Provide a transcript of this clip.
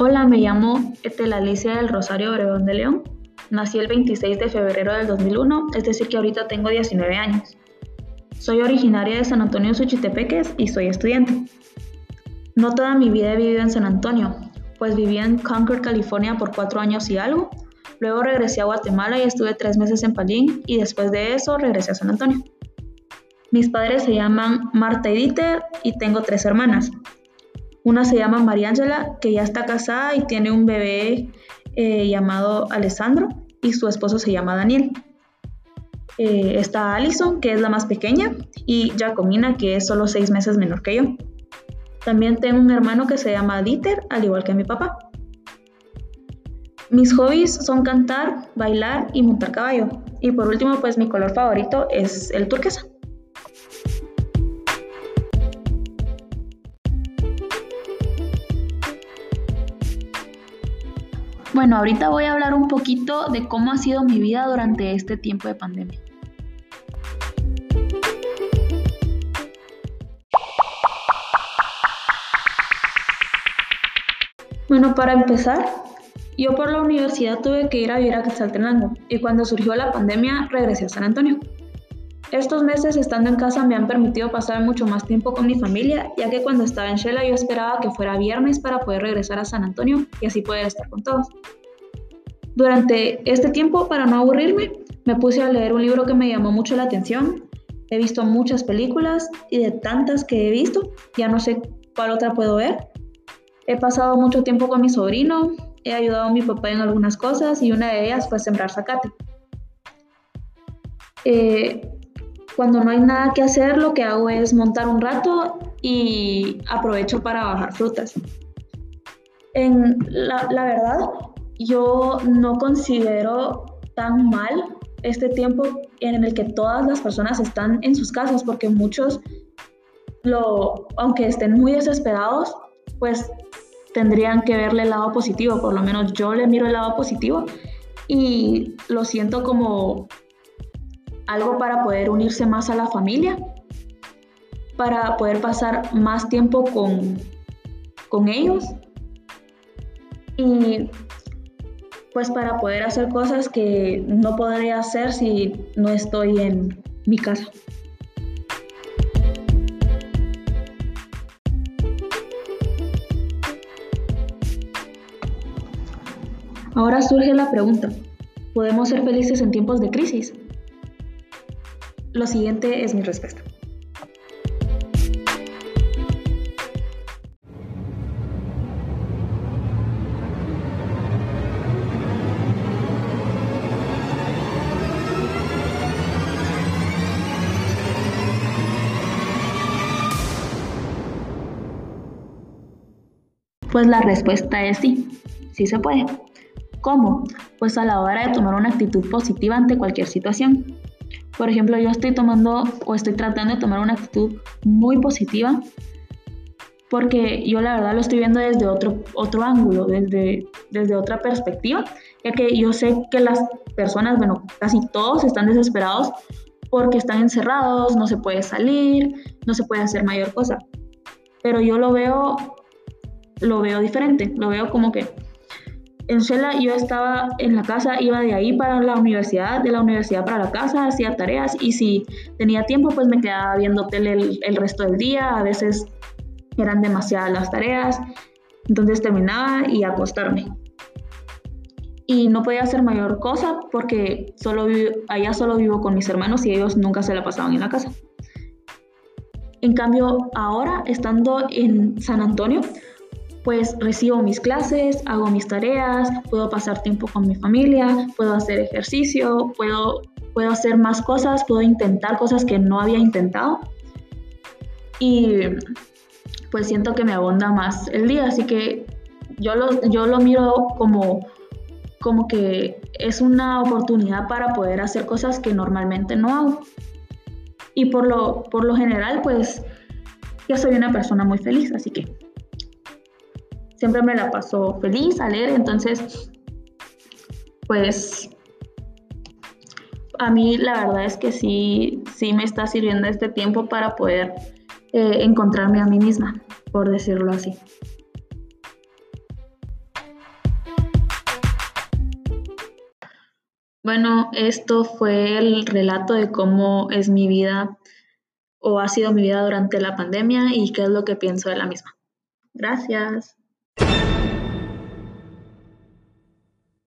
Hola, me llamo Etela Alicia del Rosario Obregón de León. Nací el 26 de febrero del 2001, es decir que ahorita tengo 19 años. Soy originaria de San Antonio Suchitepeques y soy estudiante. No toda mi vida he vivido en San Antonio, pues viví en Concord, California por cuatro años y algo. Luego regresé a Guatemala y estuve tres meses en Palín y después de eso regresé a San Antonio. Mis padres se llaman Marta y Dieter y tengo tres hermanas. Una se llama María Ángela, que ya está casada y tiene un bebé eh, llamado Alessandro, y su esposo se llama Daniel. Eh, está Allison, que es la más pequeña, y Jacomina, que es solo seis meses menor que yo. También tengo un hermano que se llama Dieter, al igual que mi papá. Mis hobbies son cantar, bailar y montar caballo. Y por último, pues mi color favorito es el turquesa. Bueno, ahorita voy a hablar un poquito de cómo ha sido mi vida durante este tiempo de pandemia. Bueno, para empezar, yo por la universidad tuve que ir a vivir a Quetzaltenango y cuando surgió la pandemia regresé a San Antonio. Estos meses estando en casa me han permitido pasar mucho más tiempo con mi familia, ya que cuando estaba en Shela yo esperaba que fuera viernes para poder regresar a San Antonio y así poder estar con todos. Durante este tiempo, para no aburrirme, me puse a leer un libro que me llamó mucho la atención. He visto muchas películas y de tantas que he visto, ya no sé cuál otra puedo ver. He pasado mucho tiempo con mi sobrino, he ayudado a mi papá en algunas cosas y una de ellas fue sembrar zacate. Eh, cuando no hay nada que hacer, lo que hago es montar un rato y aprovecho para bajar frutas. En la, la verdad, yo no considero tan mal este tiempo en el que todas las personas están en sus casas, porque muchos, lo, aunque estén muy desesperados, pues tendrían que verle el lado positivo, por lo menos yo le miro el lado positivo y lo siento como algo para poder unirse más a la familia, para poder pasar más tiempo con, con ellos y pues para poder hacer cosas que no podría hacer si no estoy en mi casa. Ahora surge la pregunta, ¿podemos ser felices en tiempos de crisis? Lo siguiente es mi respuesta. Pues la respuesta es sí, sí se puede. ¿Cómo? Pues a la hora de tomar una actitud positiva ante cualquier situación. Por ejemplo, yo estoy tomando o estoy tratando de tomar una actitud muy positiva porque yo la verdad lo estoy viendo desde otro, otro ángulo, desde, desde otra perspectiva, ya que yo sé que las personas, bueno, casi todos están desesperados porque están encerrados, no se puede salir, no se puede hacer mayor cosa. Pero yo lo veo lo veo diferente, lo veo como que en Shela yo estaba en la casa, iba de ahí para la universidad, de la universidad para la casa, hacía tareas y si tenía tiempo pues me quedaba viendo tele el, resto del día, a veces eran demasiadas las tareas, entonces terminaba y acostarme. Y no podía hacer mayor cosa porque solo allá solo vivo con mis hermanos y ellos nunca se la pasaban en la casa. En cambio, ahora estando en San Antonio, pues recibo mis clases, hago mis tareas, puedo pasar tiempo con mi familia, puedo hacer ejercicio, puedo, puedo hacer más cosas, puedo intentar cosas que no había intentado. Y pues siento que me abunda más el día, así que yo lo, yo lo miro como, como que es una oportunidad para poder hacer cosas que normalmente no hago. Y por lo, por lo general, pues yo soy una persona muy feliz, así que siempre me la pasó feliz, alegre, entonces, pues a mí la verdad es que sí, sí me está sirviendo este tiempo para poder eh, encontrarme a mí misma, por decirlo así. Bueno, esto fue el relato de cómo es mi vida o ha sido mi vida durante la pandemia y qué es lo que pienso de la misma. Gracias. you